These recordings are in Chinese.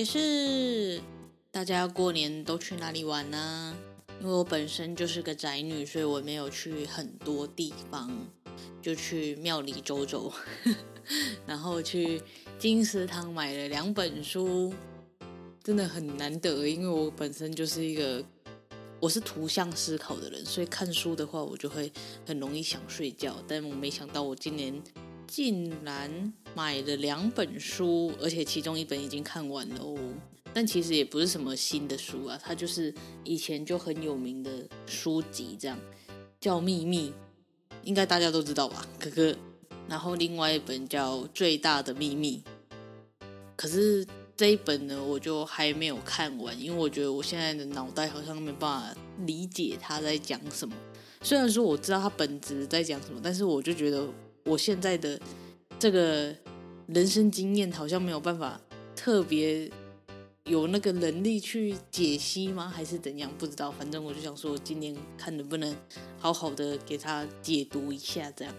也是，大家过年都去哪里玩呢？因为我本身就是个宅女，所以我没有去很多地方，就去庙里走走，然后去金石堂买了两本书，真的很难得。因为我本身就是一个我是图像思考的人，所以看书的话，我就会很容易想睡觉。但我没想到，我今年。竟然买了两本书，而且其中一本已经看完了哦。但其实也不是什么新的书啊，它就是以前就很有名的书籍，这样叫《秘密》，应该大家都知道吧，哥哥。然后另外一本叫《最大的秘密》，可是这一本呢，我就还没有看完，因为我觉得我现在的脑袋好像没办法理解他在讲什么。虽然说我知道他本质在讲什么，但是我就觉得。我现在的这个人生经验好像没有办法特别有那个能力去解析吗？还是怎样？不知道。反正我就想说，今年看能不能好好的给他解读一下，这样。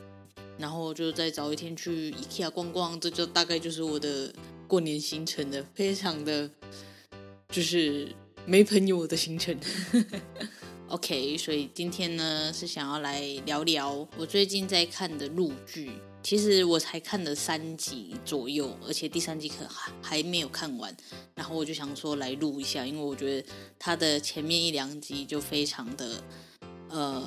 然后就再找一天去 IKEA 逛逛，这就大概就是我的过年行程的，非常的就是没朋友的行程。OK，所以今天呢是想要来聊聊我最近在看的陆剧。其实我才看了三集左右，而且第三集可还还没有看完。然后我就想说来录一下，因为我觉得它的前面一两集就非常的呃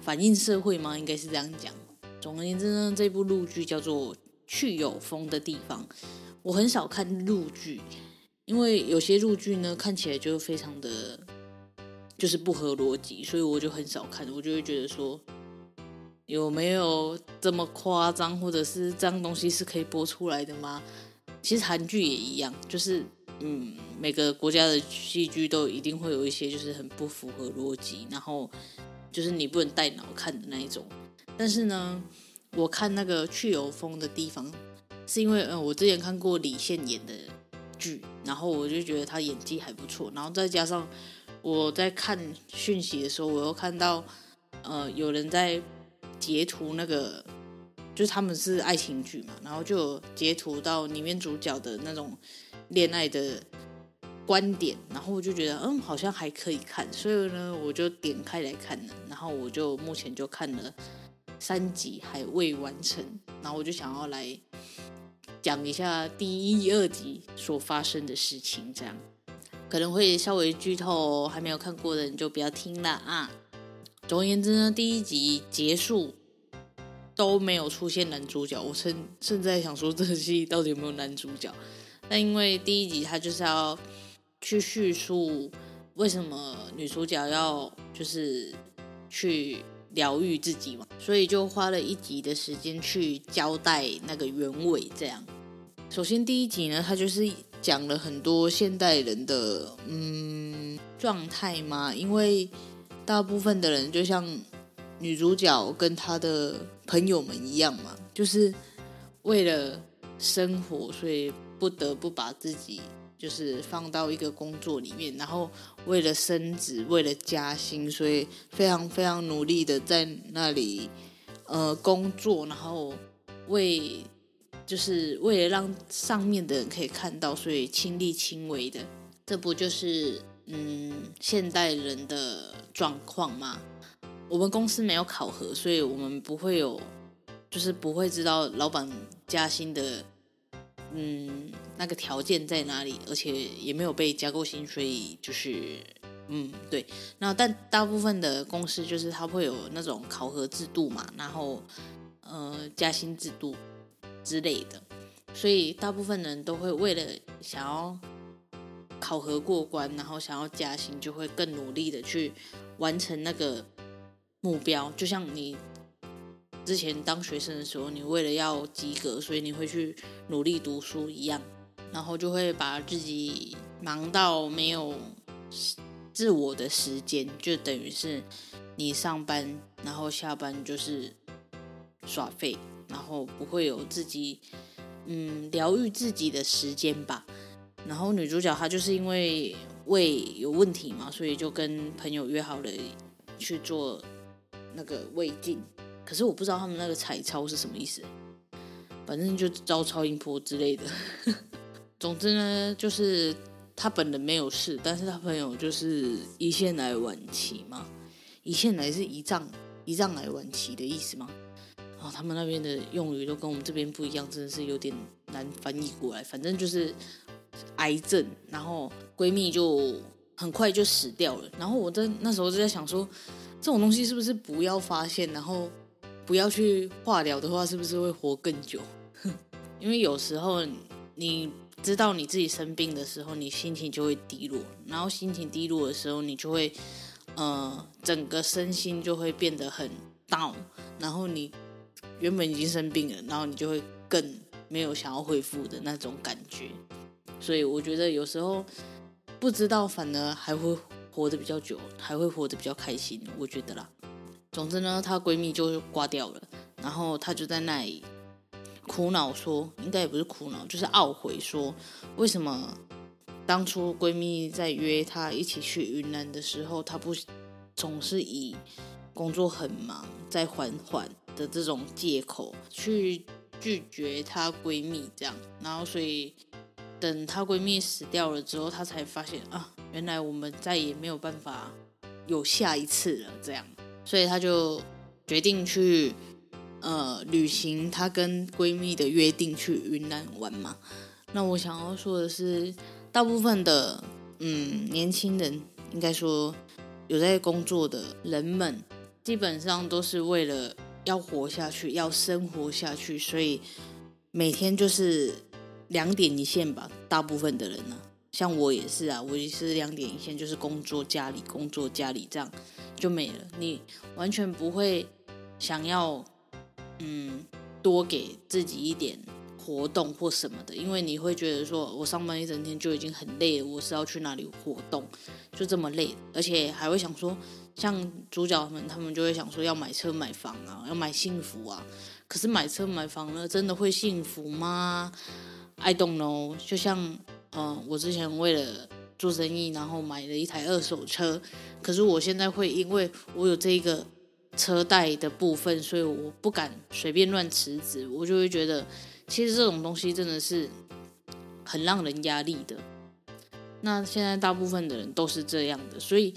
反映社会嘛，应该是这样讲。总而言之呢，这部陆剧叫做《去有风的地方》。我很少看陆剧，因为有些陆剧呢看起来就非常的。就是不合逻辑，所以我就很少看。我就会觉得说，有没有这么夸张，或者是这样东西是可以播出来的吗？其实韩剧也一样，就是嗯，每个国家的戏剧都一定会有一些就是很不符合逻辑，然后就是你不能带脑看的那一种。但是呢，我看那个去有风的地方，是因为嗯，我之前看过李现演的剧，然后我就觉得他演技还不错，然后再加上。我在看讯息的时候，我又看到，呃，有人在截图那个，就是他们是爱情剧嘛，然后就截图到里面主角的那种恋爱的观点，然后我就觉得，嗯，好像还可以看，所以呢，我就点开来看了，然后我就目前就看了三集，还未完成，然后我就想要来讲一下第一、二集所发生的事情，这样。可能会稍微剧透，还没有看过的人就不要听了啊。总而言之呢，第一集结束都没有出现男主角，我甚甚至想说这个戏到底有没有男主角？但因为第一集他就是要去叙述为什么女主角要就是去疗愈自己嘛，所以就花了一集的时间去交代那个原委。这样，首先第一集呢，他就是。讲了很多现代人的嗯状态嘛，因为大部分的人就像女主角跟她的朋友们一样嘛，就是为了生活，所以不得不把自己就是放到一个工作里面，然后为了升职，为了加薪，所以非常非常努力的在那里呃工作，然后为就是为了让上面的人可以看到，所以亲力亲为的，这不就是嗯现代人的状况吗？我们公司没有考核，所以我们不会有，就是不会知道老板加薪的。嗯，那个条件在哪里？而且也没有被加过薪，所以就是，嗯，对。那但大部分的公司就是它会有那种考核制度嘛，然后呃加薪制度之类的，所以大部分人都会为了想要考核过关，然后想要加薪，就会更努力的去完成那个目标。就像你。之前当学生的时候，你为了要及格，所以你会去努力读书一样，然后就会把自己忙到没有自我的时间，就等于是你上班，然后下班就是耍废，然后不会有自己嗯疗愈自己的时间吧。然后女主角她就是因为胃有问题嘛，所以就跟朋友约好了去做那个胃镜。可是我不知道他们那个彩超是什么意思，反正就招超音波之类的。总之呢，就是他本人没有事，但是他朋友就是胰腺癌晚期嘛。胰腺癌是胰脏胰脏癌晚期的意思吗？哦他们那边的用语都跟我们这边不一样，真的是有点难翻译过来。反正就是癌症，然后闺蜜就很快就死掉了。然后我在那时候就在想说，这种东西是不是不要发现，然后。不要去化疗的话，是不是会活更久？因为有时候你知道你自己生病的时候，你心情就会低落，然后心情低落的时候，你就会呃整个身心就会变得很 down，然后你原本已经生病了，然后你就会更没有想要恢复的那种感觉。所以我觉得有时候不知道，反而还会活得比较久，还会活得比较开心。我觉得啦。总之呢，她闺蜜就挂掉了，然后她就在那里苦恼说，应该也不是苦恼，就是懊悔说，为什么当初闺蜜在约她一起去云南的时候，她不总是以工作很忙，在缓缓的这种借口去拒绝她闺蜜这样，然后所以等她闺蜜死掉了之后，她才发现啊，原来我们再也没有办法有下一次了这样。所以她就决定去呃履行她跟闺蜜的约定，去云南玩嘛。那我想要说的是，大部分的嗯年轻人，应该说有在工作的人们，基本上都是为了要活下去，要生活下去，所以每天就是两点一线吧。大部分的人呢、像我也是啊，我也是两点一线，就是工作家里，工作家里这样。就没了，你完全不会想要，嗯，多给自己一点活动或什么的，因为你会觉得说，我上班一整天就已经很累了，我是要去哪里活动，就这么累，而且还会想说，像主角们，他们就会想说要买车买房啊，要买幸福啊，可是买车买房呢，真的会幸福吗？I don't know。就像，嗯，我之前为了。做生意，然后买了一台二手车，可是我现在会因为我有这个车贷的部分，所以我不敢随便乱辞职，我就会觉得，其实这种东西真的是很让人压力的。那现在大部分的人都是这样的，所以，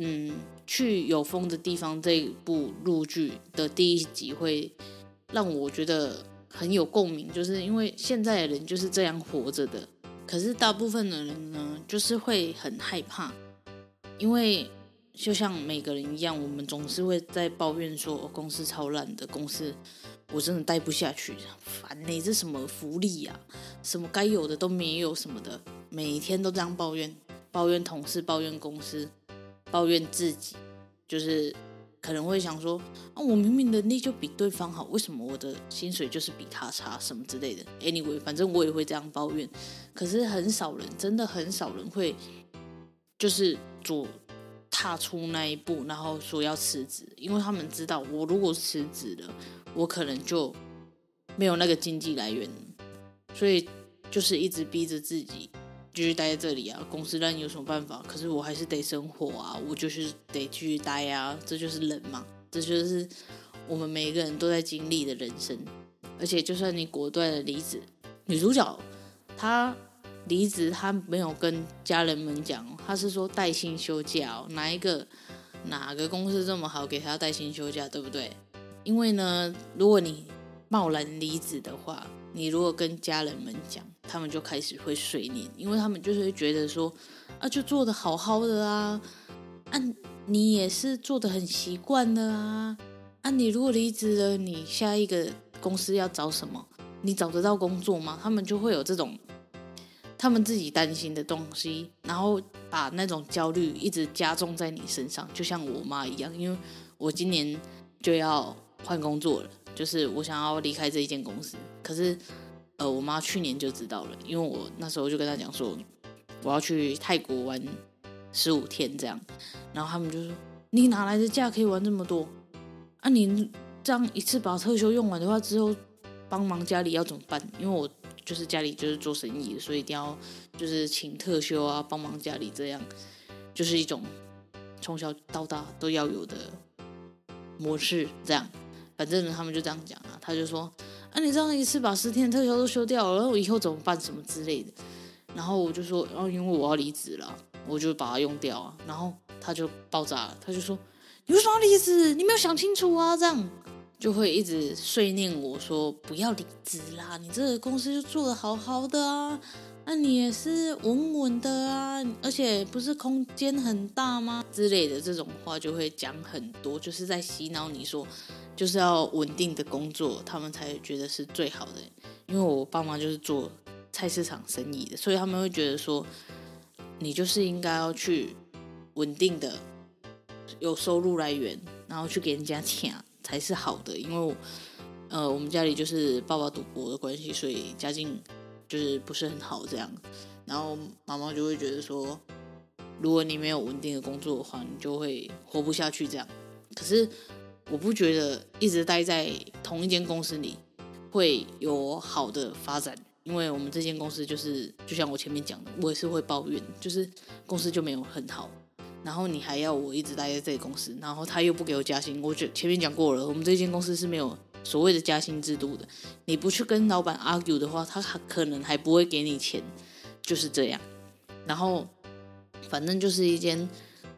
嗯，去有风的地方这一部录剧的第一集会让我觉得很有共鸣，就是因为现在的人就是这样活着的。可是大部分的人呢，就是会很害怕，因为就像每个人一样，我们总是会在抱怨说，哦，公司超烂的，公司我真的待不下去，烦呢，这什么福利呀，什么该有的都没有什么的，每天都这样抱怨，抱怨同事，抱怨公司，抱怨自己，就是。可能会想说啊，我明明能力就比对方好，为什么我的薪水就是比他差，什么之类的？Anyway，反正我也会这样抱怨。可是很少人，真的很少人会，就是主踏出那一步，然后说要辞职，因为他们知道，我如果辞职了，我可能就没有那个经济来源，所以就是一直逼着自己。继续待在这里啊，公司让你有什么办法？可是我还是得生活啊，我就是得继续待啊，这就是人嘛，这就是我们每一个人都在经历的人生。而且，就算你果断的离职，女主角她离职，她没有跟家人们讲，她是说带薪休假哦。哪一个哪个公司这么好，给她带薪休假，对不对？因为呢，如果你贸然离职的话，你如果跟家人们讲，他们就开始会碎念，因为他们就是会觉得说，啊，就做得好好的啊，啊，你也是做得很习惯的啊，啊，你如果离职了，你下一个公司要找什么？你找得到工作吗？他们就会有这种他们自己担心的东西，然后把那种焦虑一直加重在你身上，就像我妈一样，因为我今年就要换工作了。就是我想要离开这一间公司，可是，呃，我妈去年就知道了，因为我那时候就跟她讲说，我要去泰国玩十五天这样，然后他们就说，你哪来的假可以玩这么多？啊，你这样一次把特休用完的话，之后帮忙家里要怎么办？因为我就是家里就是做生意，所以一定要就是请特休啊，帮忙家里这样，就是一种从小到大都要有的模式这样。反正，他们就这样讲啊，他就说，啊，你这样一次把十天的特效都休掉了，然后我以后怎么办？什么之类的。然后我就说，哦，因为我要离职了，我就把它用掉啊。然后他就爆炸了，他就说，你为什么要离职？你没有想清楚啊？这样就会一直碎念我说，不要离职啦，你这个公司就做得好好的啊。那你也是稳稳的啊，而且不是空间很大吗？之类的这种话就会讲很多，就是在洗脑你说，就是要稳定的工作，他们才觉得是最好的。因为我爸妈就是做菜市场生意的，所以他们会觉得说，你就是应该要去稳定的有收入来源，然后去给人家抢才是好的。因为，呃，我们家里就是爸爸赌博的关系，所以家境。就是不是很好这样，然后妈妈就会觉得说，如果你没有稳定的工作的话，你就会活不下去这样。可是我不觉得一直待在同一间公司里会有好的发展，因为我们这间公司就是就像我前面讲的，我也是会抱怨，就是公司就没有很好，然后你还要我一直待在这个公司，然后他又不给我加薪，我觉前面讲过了，我们这间公司是没有。所谓的加薪制度的，你不去跟老板 argue 的话，他可能还不会给你钱，就是这样。然后，反正就是一间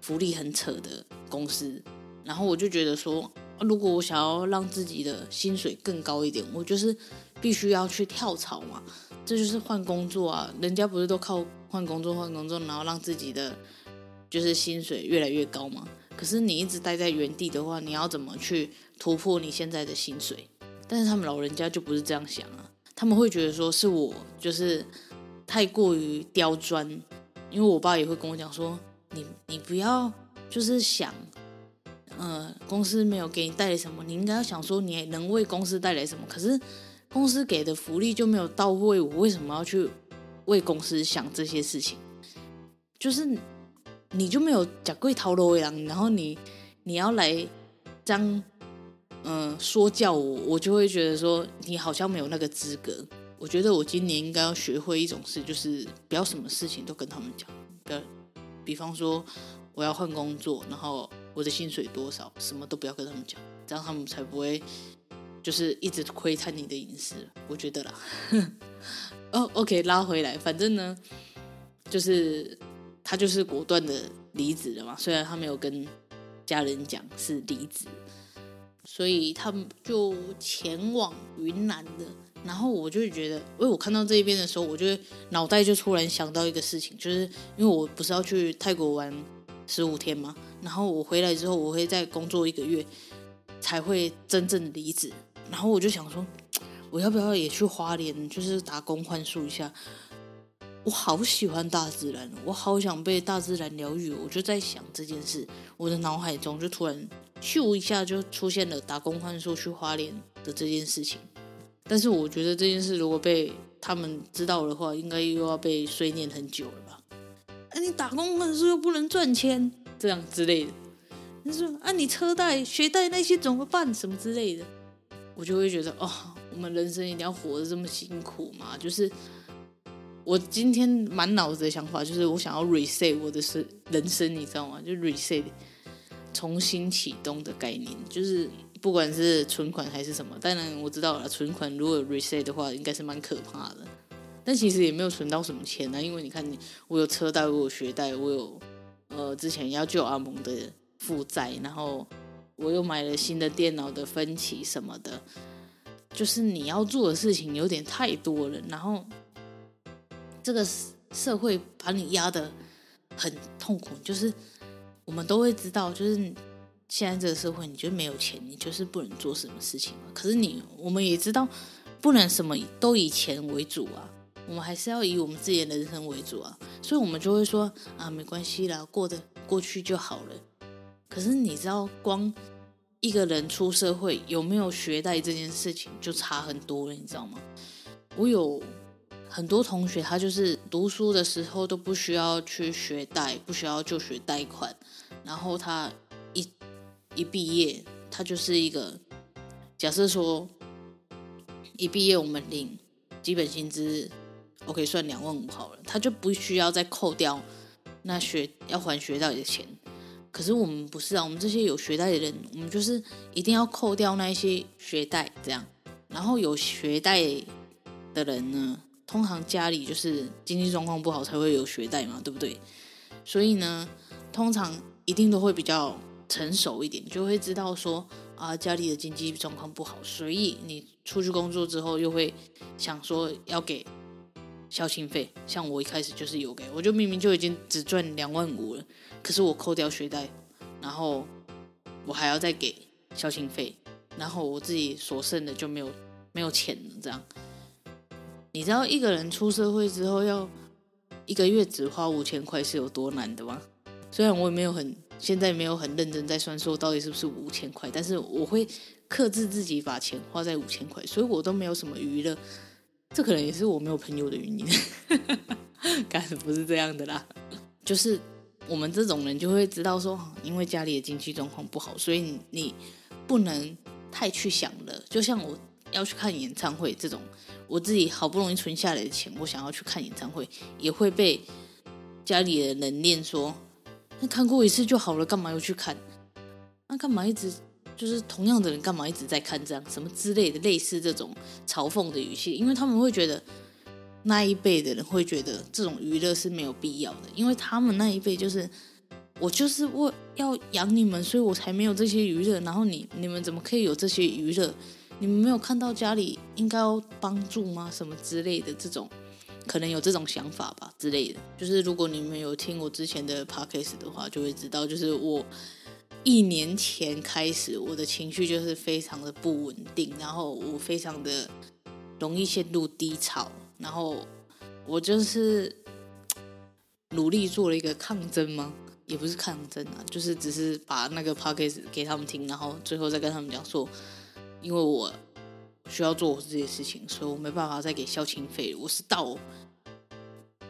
福利很扯的公司。然后我就觉得说，如果我想要让自己的薪水更高一点，我就是必须要去跳槽嘛。这就是换工作啊，人家不是都靠换工作换工作，然后让自己的就是薪水越来越高吗？可是你一直待在原地的话，你要怎么去？突破你现在的薪水，但是他们老人家就不是这样想啊，他们会觉得说是我就是太过于刁钻，因为我爸也会跟我讲说，你你不要就是想，呃，公司没有给你带来什么，你应该要想说你能为公司带来什么，可是公司给的福利就没有到位，我为什么要去为公司想这些事情？就是你就没有假贵掏罗洋，然后你你要来将。嗯，说教我，我就会觉得说你好像没有那个资格。我觉得我今年应该要学会一种事，就是不要什么事情都跟他们讲。不要，比方说我要换工作，然后我的薪水多少，什么都不要跟他们讲，这样他们才不会就是一直窥探你的隐私。我觉得啦。哦，OK，拉回来，反正呢，就是他就是果断的离职了嘛。虽然他没有跟家人讲是离职。所以他们就前往云南的，然后我就觉得，因为我看到这一边的时候，我就脑袋就突然想到一个事情，就是因为我不是要去泰国玩十五天吗？然后我回来之后，我会再工作一个月，才会真正离职。然后我就想说，我要不要也去花莲，就是打工换宿一下？我好喜欢大自然，我好想被大自然疗愈。我就在想这件事，我的脑海中就突然。咻一下就出现了打工换宿去花莲的这件事情，但是我觉得这件事如果被他们知道的话，应该又要被碎念很久了吧？啊，你打工换宿又不能赚钱，这样之类的。你说啊，你车贷、学贷那些怎么办？什么之类的，我就会觉得哦，我们人生一定要活得这么辛苦吗？就是我今天满脑子的想法就是我想要 reset 我的生人生，你知道吗？就 reset 重新启动的概念，就是不管是存款还是什么。当然我知道了，存款如果 reset 的话，应该是蛮可怕的。但其实也没有存到什么钱啊，因为你看你，我有车贷，我有学贷，我有呃之前要救阿蒙的负债，然后我又买了新的电脑的分期什么的，就是你要做的事情有点太多了，然后。这个社会把你压得很痛苦，就是我们都会知道，就是现在这个社会，你就没有钱，你就是不能做什么事情。可是你，我们也知道，不能什么都以钱为主啊，我们还是要以我们自己的人生为主啊。所以，我们就会说啊，没关系啦，过得过去就好了。可是你知道，光一个人出社会有没有学贷这件事情就差很多了，你知道吗？我有。很多同学他就是读书的时候都不需要去学贷，不需要就学贷款，然后他一一毕业，他就是一个假设说一毕业我们领基本薪资，OK 算两万五好了，他就不需要再扣掉那学要还学贷的钱。可是我们不是啊，我们这些有学贷的人，我们就是一定要扣掉那些学贷这样，然后有学贷的人呢，通常家里就是经济状况不好才会有学贷嘛，对不对？所以呢，通常一定都会比较成熟一点，就会知道说啊，家里的经济状况不好，所以你出去工作之后又会想说要给孝亲费。像我一开始就是有给，我就明明就已经只赚两万五了，可是我扣掉学贷，然后我还要再给孝亲费，然后我自己所剩的就没有没有钱了，这样。你知道一个人出社会之后要一个月只花五千块是有多难的吗？虽然我也没有很现在没有很认真在算说到底是不是五千块，但是我会克制自己把钱花在五千块，所以我都没有什么娱乐。这可能也是我没有朋友的原因，当然不是这样的啦。就是我们这种人就会知道说，因为家里的经济状况不好，所以你不能太去想了。就像我要去看演唱会这种。我自己好不容易存下来的钱，我想要去看演唱会，也会被家里的人念说：“那看过一次就好了，干嘛要去看？那干嘛一直就是同样的人，干嘛一直在看这样什么之类的，类似这种嘲讽的语气，因为他们会觉得那一辈的人会觉得这种娱乐是没有必要的，因为他们那一辈就是我就是为要养你们，所以我才没有这些娱乐，然后你你们怎么可以有这些娱乐？”你们没有看到家里应该要帮助吗？什么之类的这种，可能有这种想法吧之类的。就是如果你们有听我之前的 podcast 的话，就会知道，就是我一年前开始，我的情绪就是非常的不稳定，然后我非常的容易陷入低潮，然后我就是努力做了一个抗争吗？也不是抗争啊，就是只是把那个 podcast 给他们听，然后最后再跟他们讲说。因为我需要做我自己的事情，所以我没办法再给孝亲费。我是到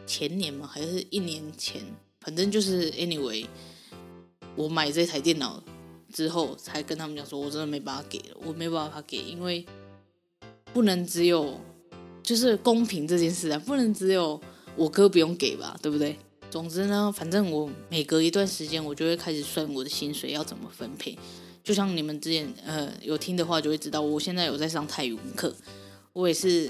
前年嘛，还是一年前，反正就是 anyway，我买这台电脑之后，才跟他们讲说，我真的没办法给了，我没办法给，因为不能只有就是公平这件事啊，不能只有我哥不用给吧，对不对？总之呢，反正我每隔一段时间，我就会开始算我的薪水要怎么分配。就像你们之前呃有听的话，就会知道我现在有在上泰语课。我也是，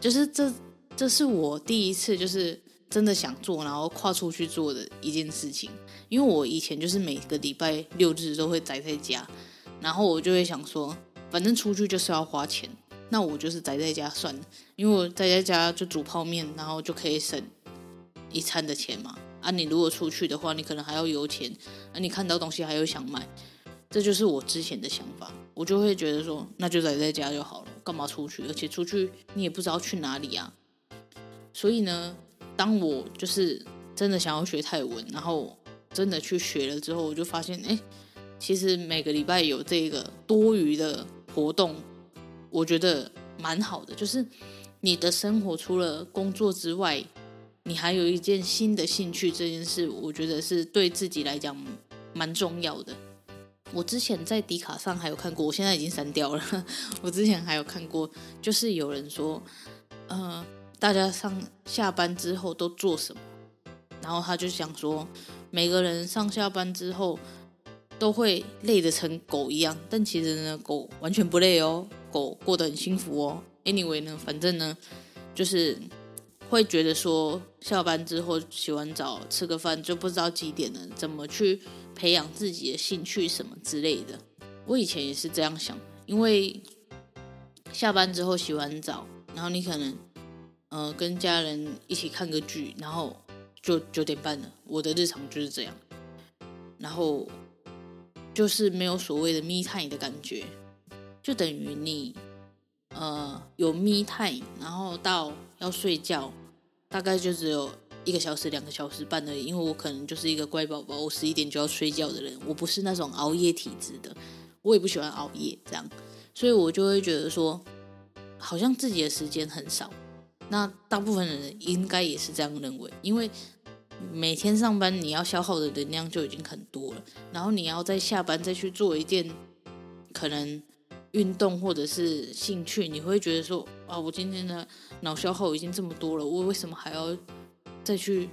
就是这这是我第一次就是真的想做，然后跨出去做的一件事情。因为我以前就是每个礼拜六日都会宅在家，然后我就会想说，反正出去就是要花钱，那我就是宅在家算了。因为我宅在家就煮泡面，然后就可以省一餐的钱嘛。啊，你如果出去的话，你可能还要油钱，啊，你看到东西还有想买。这就是我之前的想法，我就会觉得说，那就宅在家就好了，干嘛出去？而且出去你也不知道去哪里啊。所以呢，当我就是真的想要学泰文，然后真的去学了之后，我就发现，哎，其实每个礼拜有这个多余的活动，我觉得蛮好的。就是你的生活除了工作之外，你还有一件新的兴趣，这件事我觉得是对自己来讲蛮重要的。我之前在迪卡上还有看过，我现在已经删掉了。我之前还有看过，就是有人说，呃，大家上下班之后都做什么？然后他就想说，每个人上下班之后都会累得成狗一样，但其实呢，狗完全不累哦，狗过得很幸福哦。Anyway 呢，反正呢，就是会觉得说，下班之后洗完澡吃个饭就不知道几点了，怎么去培养自己的兴趣什么之类的。我以前也是这样想，因为下班之后洗完澡，然后你可能呃跟家人一起看个剧，然后。就九点半了，我的日常就是这样，然后就是没有所谓的 me time 的感觉，就等于你呃有 me time，然后到要睡觉，大概就只有一个小时、两个小时半而已。因为我可能就是一个乖宝宝，我十一点就要睡觉的人，我不是那种熬夜体质的，我也不喜欢熬夜这样，所以我就会觉得说，好像自己的时间很少。那大部分人应该也是这样认为，因为每天上班你要消耗的能量就已经很多了，然后你要在下班再去做一件可能运动或者是兴趣，你会觉得说啊，我今天的脑消耗已经这么多了，我为什么还要再去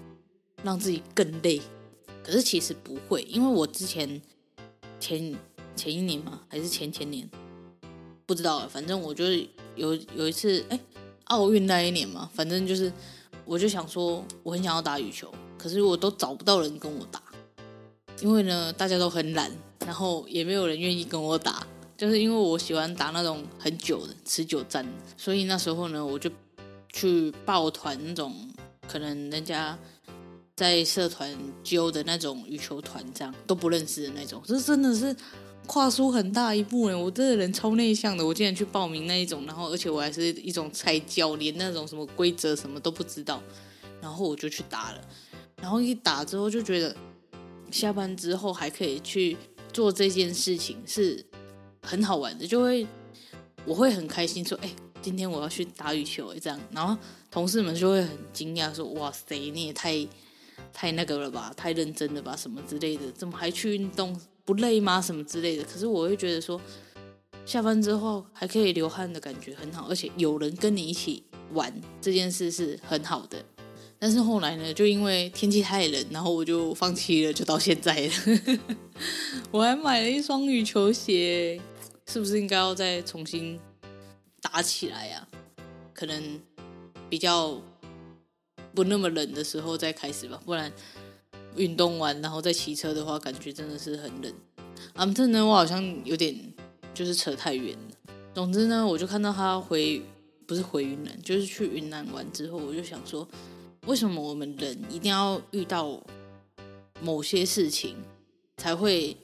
让自己更累？可是其实不会，因为我之前前前一年嘛，还是前前年，不知道，反正我就是有有一次哎。奥运那一年嘛，反正就是，我就想说，我很想要打羽球，可是我都找不到人跟我打，因为呢，大家都很懒，然后也没有人愿意跟我打，就是因为我喜欢打那种很久的持久战，所以那时候呢，我就去抱团那种，可能人家在社团揪的那种羽球团，这样都不认识的那种，这真的是。跨出很大一步呢，我这个人超内向的，我竟然去报名那一种，然后而且我还是一种菜鸟，连那种什么规则什么都不知道，然后我就去打了，然后一打之后就觉得下班之后还可以去做这件事情是很好玩的，就会我会很开心说，哎，今天我要去打羽球，哎这样，然后同事们就会很惊讶说，哇塞，你也太太那个了吧，太认真了吧，什么之类的，怎么还去运动？不累吗？什么之类的？可是我会觉得说，下班之后还可以流汗的感觉很好，而且有人跟你一起玩这件事是很好的。但是后来呢，就因为天气太冷，然后我就放弃了，就到现在了。我还买了一双羽球鞋，是不是应该要再重新打起来呀？可能比较不那么冷的时候再开始吧，不然。运动完然后再骑车的话，感觉真的是很冷。反正呢，我好像有点就是扯太远了。总之呢，我就看到他回不是回云南，就是去云南玩之后，我就想说，为什么我们人一定要遇到某些事情才会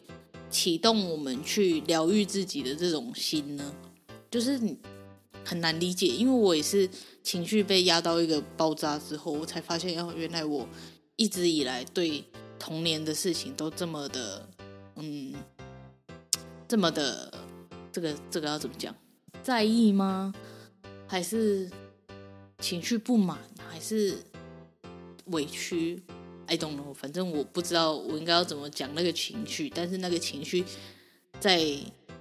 启动我们去疗愈自己的这种心呢？就是很难理解，因为我也是情绪被压到一个爆炸之后，我才发现，哦，原来我。一直以来对童年的事情都这么的，嗯，这么的，这个这个要怎么讲？在意吗？还是情绪不满？还是委屈？I don't know。反正我不知道我应该要怎么讲那个情绪。但是那个情绪在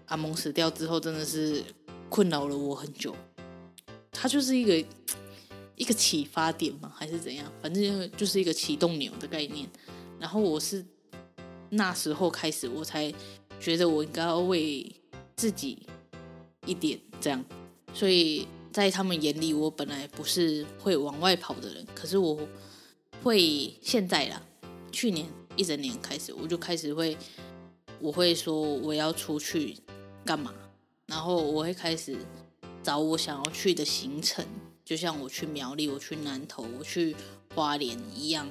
阿蒙死掉之后，真的是困扰了我很久。它就是一个。一个启发点吗？还是怎样？反正就是一个启动钮的概念。然后我是那时候开始，我才觉得我应该要为自己一点这样。所以在他们眼里，我本来不是会往外跑的人，可是我会现在啦。去年一整年开始，我就开始会，我会说我要出去干嘛，然后我会开始找我想要去的行程。就像我去苗栗，我去南投，我去花莲一样，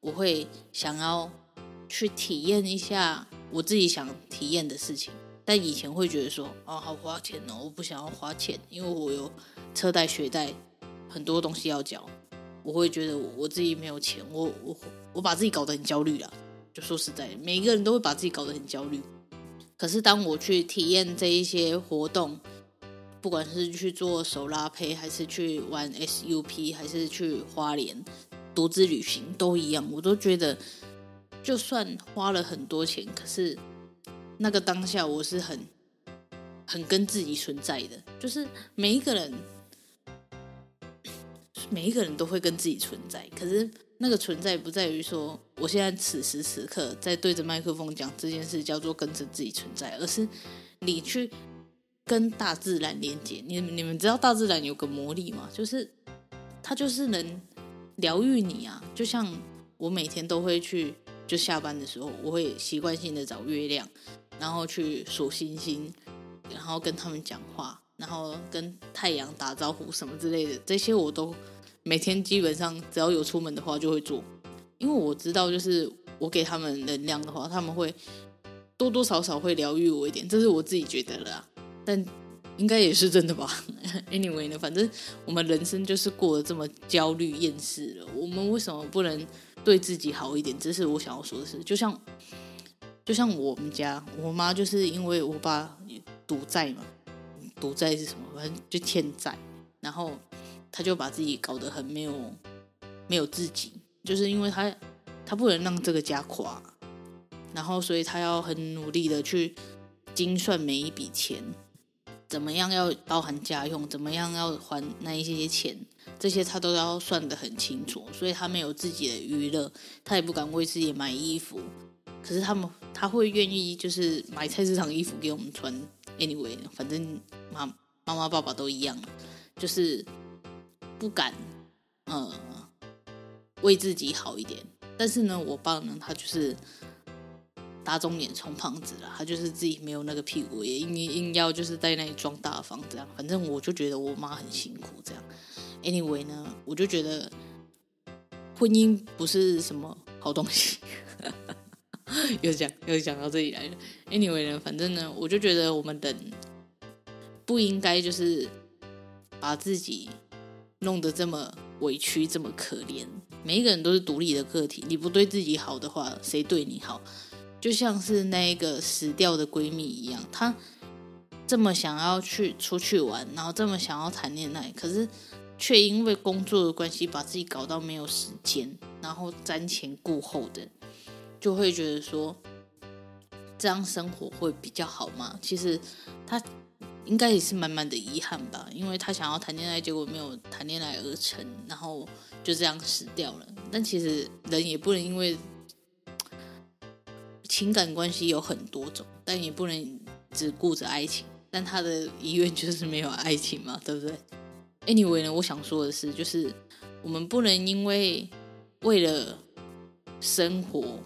我会想要去体验一下我自己想体验的事情。但以前会觉得说，哦，好花钱哦，我不想要花钱，因为我有车贷、学贷，很多东西要缴。我会觉得我自己没有钱，我我我把自己搞得很焦虑了。就说实在，每一个人都会把自己搞得很焦虑。可是当我去体验这一些活动，不管是去做手拉胚，还是去玩 SUP，还是去花莲独自旅行，都一样。我都觉得，就算花了很多钱，可是那个当下我是很很跟自己存在的。就是每一个人，每一个人都会跟自己存在，可是那个存在不在于说我现在此时此刻在对着麦克风讲这件事叫做跟着自己存在，而是你去跟大自然连接。你你们知道大自然有个魔力吗？就是它就是能疗愈你啊，就像我每天都会去，就下班的时候我会习惯性的找月亮，然后去数星星，然后跟他们讲话。然后跟太阳打招呼什么之类的，这些我都每天基本上只要有出门的话就会做，因为我知道就是我给他们能量的话，他们会多多少少会疗愈我一点，这是我自己觉得啦，但应该也是真的吧。Anyway 呢，反正我们人生就是过得这么焦虑厌世了，我们为什么不能对自己好一点？这是我想要说的事。就像就像我们家，我妈就是因为我爸赌债嘛。赌债是什么？反正就欠债，然后他就把自己搞得很没有没有自己，就是因为他他不能让这个家垮，然后所以他要很努力的去精算每一笔钱，怎么样要包含家用，怎么样要还那一些钱，这些他都要算得很清楚，所以他没有自己的娱乐，他也不敢为自己买衣服，可是他们他会愿意就是买菜市场衣服给我们穿。Anyway，反正妈妈妈爸爸都一样，就是不敢，呃，为自己好一点。但是呢，我爸呢，他就是打肿脸充胖子了，他就是自己没有那个屁股，也硬硬要就是在那里装大方这样。反正我就觉得我妈很辛苦这样。Anyway 呢，我就觉得婚姻不是什么好东西。又讲又讲到这里来了。Anyway 呢，反正呢，我就觉得我们人不应该就是把自己弄得这么委屈，这么可怜。每一个人都是独立的个体，你不对自己好的话，谁对你好？就像是那个死掉的闺蜜一样，她这么想要去出去玩，然后这么想要谈恋爱，可是却因为工作的关系，把自己搞到没有时间，然后瞻前顾后的。就会觉得说，这样生活会比较好吗？其实他应该也是满满的遗憾吧，因为他想要谈恋爱，结果没有谈恋爱而成，然后就这样死掉了。但其实人也不能因为情感关系有很多种，但也不能只顾着爱情。但他的遗愿就是没有爱情嘛，对不对？Anyway 呢，我想说的是，就是我们不能因为为了生活。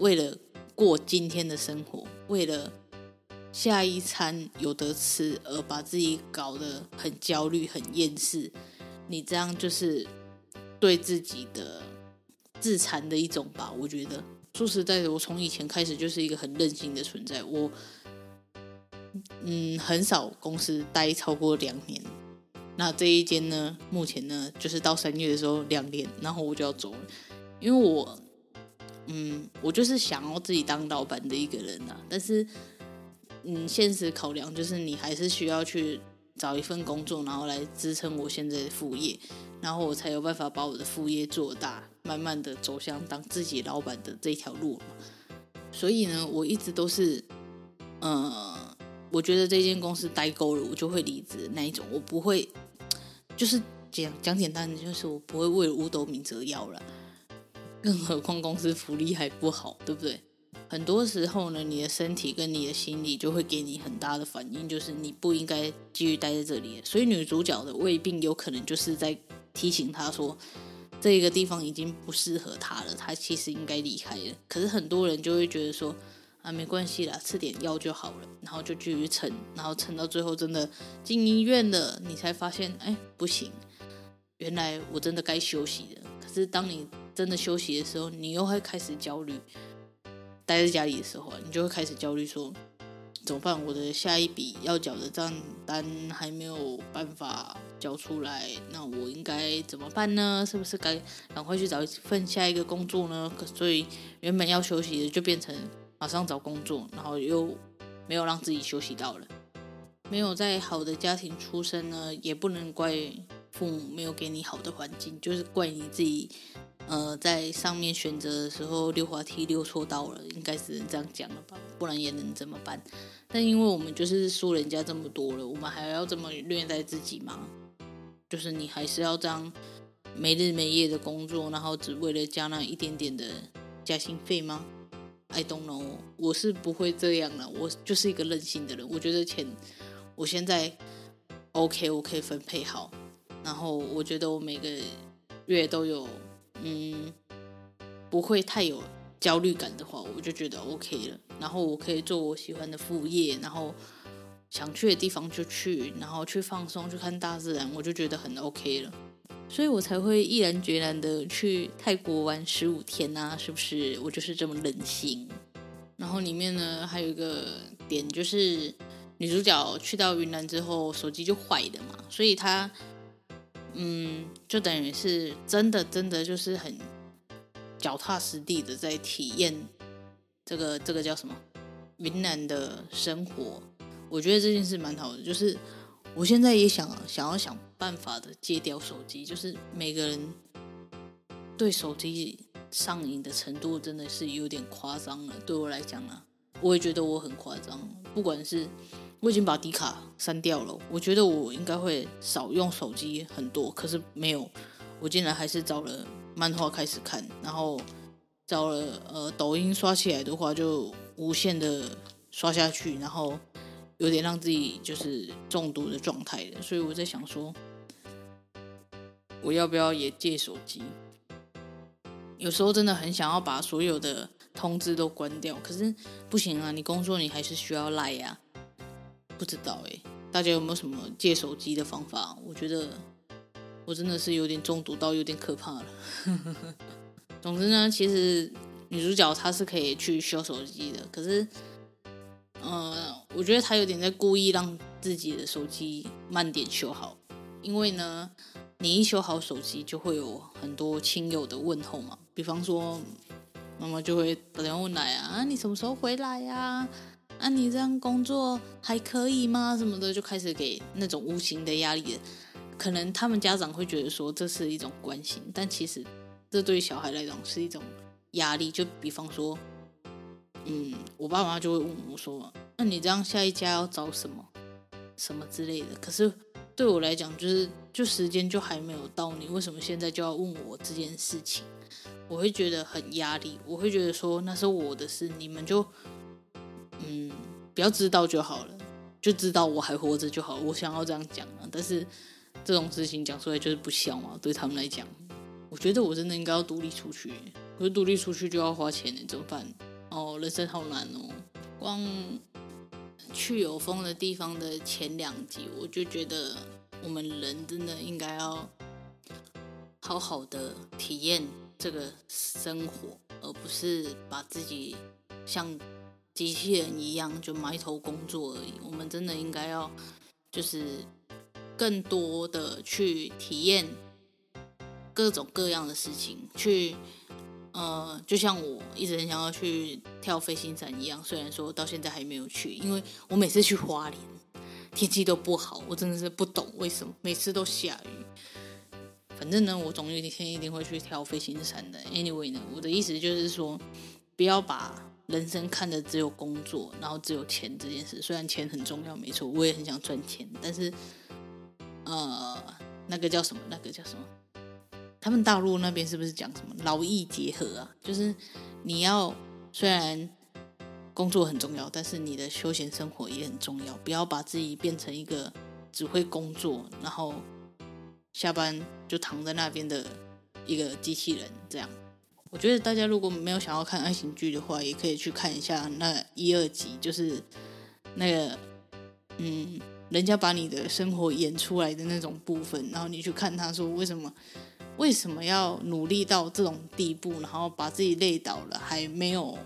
为了过今天的生活，为了下一餐有得吃而把自己搞得很焦虑、很厌世，你这样就是对自己的自残的一种吧？我觉得，说实在的，我从以前开始就是一个很任性的存在。我嗯，很少公司待超过两年。那这一间呢，目前呢，就是到三月的时候两年，然后我就要走了，因为我。嗯，我就是想要自己当老板的一个人啊，但是，嗯，现实考量就是你还是需要去找一份工作，然后来支撑我现在的副业，然后我才有办法把我的副业做大，慢慢的走向当自己老板的这条路嘛。所以呢，我一直都是，呃，我觉得这间公司待够了，我就会离职那一种，我不会，就是讲讲简单的，就是我不会为了五斗米折腰了。更何况公司福利还不好，对不对？很多时候呢，你的身体跟你的心理就会给你很大的反应，就是你不应该继续待在这里。所以女主角的胃病有可能就是在提醒她说，这个地方已经不适合她了，她其实应该离开了。可是很多人就会觉得说，啊，没关系啦，吃点药就好了，然后就继续撑，然后撑到最后真的进医院了，你才发现，哎，不行，原来我真的该休息了。可是当你真的休息的时候，你又会开始焦虑。待在家里的时候，你就会开始焦虑，说怎么办？我的下一笔要缴的账单还没有办法交出来，那我应该怎么办呢？是不是该赶快去找一份下一个工作呢？可所以原本要休息的，就变成马上找工作，然后又没有让自己休息到了。没有在好的家庭出生呢，也不能怪父母没有给你好的环境，就是怪你自己。呃，在上面选择的时候溜滑梯溜错道了，应该是这样讲了吧？不然也能怎么办？但因为我们就是输人家这么多了，我们还要这么虐待自己吗？就是你还是要这样没日没夜的工作，然后只为了加那一点点的加薪费吗？I don't know，我是不会这样了。我就是一个任性的人，我觉得钱我现在 OK，我可以分配好。然后我觉得我每个月都有，嗯，不会太有焦虑感的话，我就觉得 OK 了。然后我可以做我喜欢的副业，然后想去的地方就去，然后去放松，去看大自然，我就觉得很 OK 了。所以我才会毅然决然的去泰国玩十五天啊，是不是？我就是这么任性。然后里面呢，还有一个点就是女主角去到云南之后，手机就坏的嘛，所以她。嗯，就等于是真的，真的就是很脚踏实地的在体验这个这个叫什么云南的生活。我觉得这件事蛮好的，就是我现在也想想要想办法的戒掉手机。就是每个人对手机上瘾的程度真的是有点夸张了。对我来讲呢，我也觉得我很夸张，不管是。我已经把迪卡删掉了，我觉得我应该会少用手机很多，可是没有，我竟然还是找了漫画开始看，然后找了呃抖音刷起来的话就无限的刷下去，然后有点让自己就是中毒的状态的，所以我在想说，我要不要也借手机？有时候真的很想要把所有的通知都关掉，可是不行啊，你工作你还是需要赖呀。不知道哎，大家有没有什么借手机的方法？我觉得我真的是有点中毒到有点可怕了。总之呢，其实女主角她是可以去修手机的，可是，呃，我觉得她有点在故意让自己的手机慢点修好，因为呢，你一修好手机就会有很多亲友的问候嘛，比方说妈妈就会打电话问来啊，你什么时候回来呀？啊、你这样工作还可以吗？什么的就开始给那种无形的压力。可能他们家长会觉得说这是一种关心，但其实这对小孩来讲是一种压力。就比方说，嗯，我爸妈就会问我说：“那你这样下一家要找什么什么之类的？”可是对我来讲，就是就时间就还没有到，你为什么现在就要问我这件事情？我会觉得很压力，我会觉得说那是我的事，你们就。嗯，不要知道就好了，就知道我还活着就好。我想要这样讲啊，但是这种事情讲出来就是不孝嘛，对他们来讲，我觉得我真的应该要独立出去。可是独立出去就要花钱呢，怎么办？哦，人生好难哦。光去有风的地方的前两集，我就觉得我们人真的应该要好好的体验这个生活，而不是把自己像。机器人一样就埋头工作而已。我们真的应该要，就是更多的去体验各种各样的事情，去呃，就像我一直很想要去跳飞行伞一样。虽然说到现在还没有去，因为我每次去花莲天气都不好，我真的是不懂为什么每次都下雨。反正呢，我总有一天一定会去跳飞行伞的。Anyway 呢，我的意思就是说，不要把。人生看的只有工作，然后只有钱这件事。虽然钱很重要，没错，我也很想赚钱。但是，呃，那个叫什么？那个叫什么？他们大陆那边是不是讲什么劳逸结合啊？就是你要虽然工作很重要，但是你的休闲生活也很重要。不要把自己变成一个只会工作，然后下班就躺在那边的一个机器人这样。我觉得大家如果没有想要看爱情剧的话，也可以去看一下那一二集，就是那个，嗯，人家把你的生活演出来的那种部分，然后你去看他说为什么为什么要努力到这种地步，然后把自己累倒了，还没有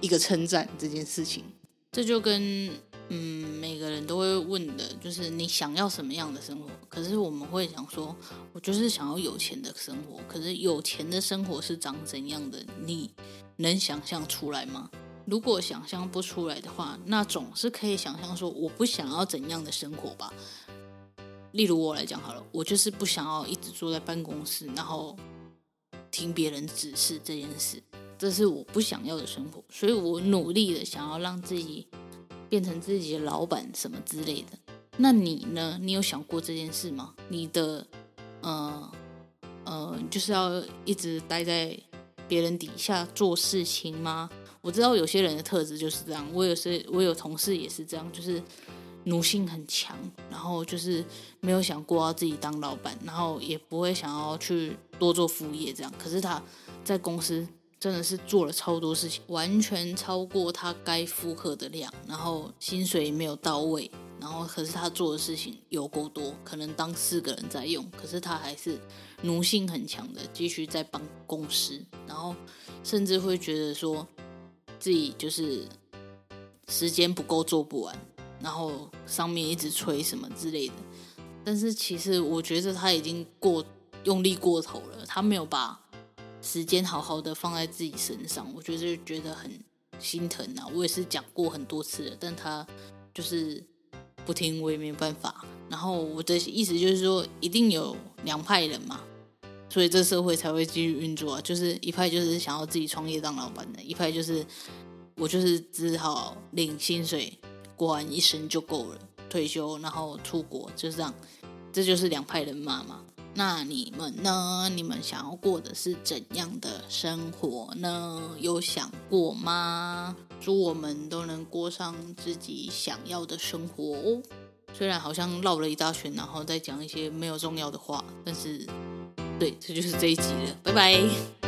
一个称赞这件事情，这就跟。嗯，每个人都会问的，就是你想要什么样的生活？可是我们会想说，我就是想要有钱的生活。可是有钱的生活是长怎样的？你能想象出来吗？如果想象不出来的话，那总是可以想象说，我不想要怎样的生活吧。例如我来讲好了，我就是不想要一直坐在办公室，然后听别人指示这件事，这是我不想要的生活。所以我努力的想要让自己。变成自己的老板什么之类的，那你呢？你有想过这件事吗？你的呃呃，就是要一直待在别人底下做事情吗？我知道有些人的特质就是这样，我有时我有同事也是这样，就是奴性很强，然后就是没有想过要自己当老板，然后也不会想要去多做副业这样。可是他在公司真的是做了超多事情，完全超过他该负荷的量，然后薪水没有到位。然后，可是他做的事情有够多，可能当四个人在用，可是他还是奴性很强的，继续在帮公司，然后甚至会觉得说自己就是时间不够做不完，然后上面一直催什么之类的。但是其实我觉得他已经过用力过头了，他没有把时间好好的放在自己身上，我觉得觉得很心疼啊。我也是讲过很多次了，但他就是。不听我也没办法，然后我的意思就是说，一定有两派人嘛，所以这社会才会继续运作啊。就是一派就是想要自己创业当老板的，一派就是我就是只好领薪水过完一生就够了，退休然后出国就是这样，这就是两派人马嘛。那你们呢？你们想要过的是怎样的生活呢？有想过吗？祝我们都能过上自己想要的生活哦。虽然好像绕了一大圈，然后再讲一些没有重要的话，但是，对，这就是这一集了。拜拜。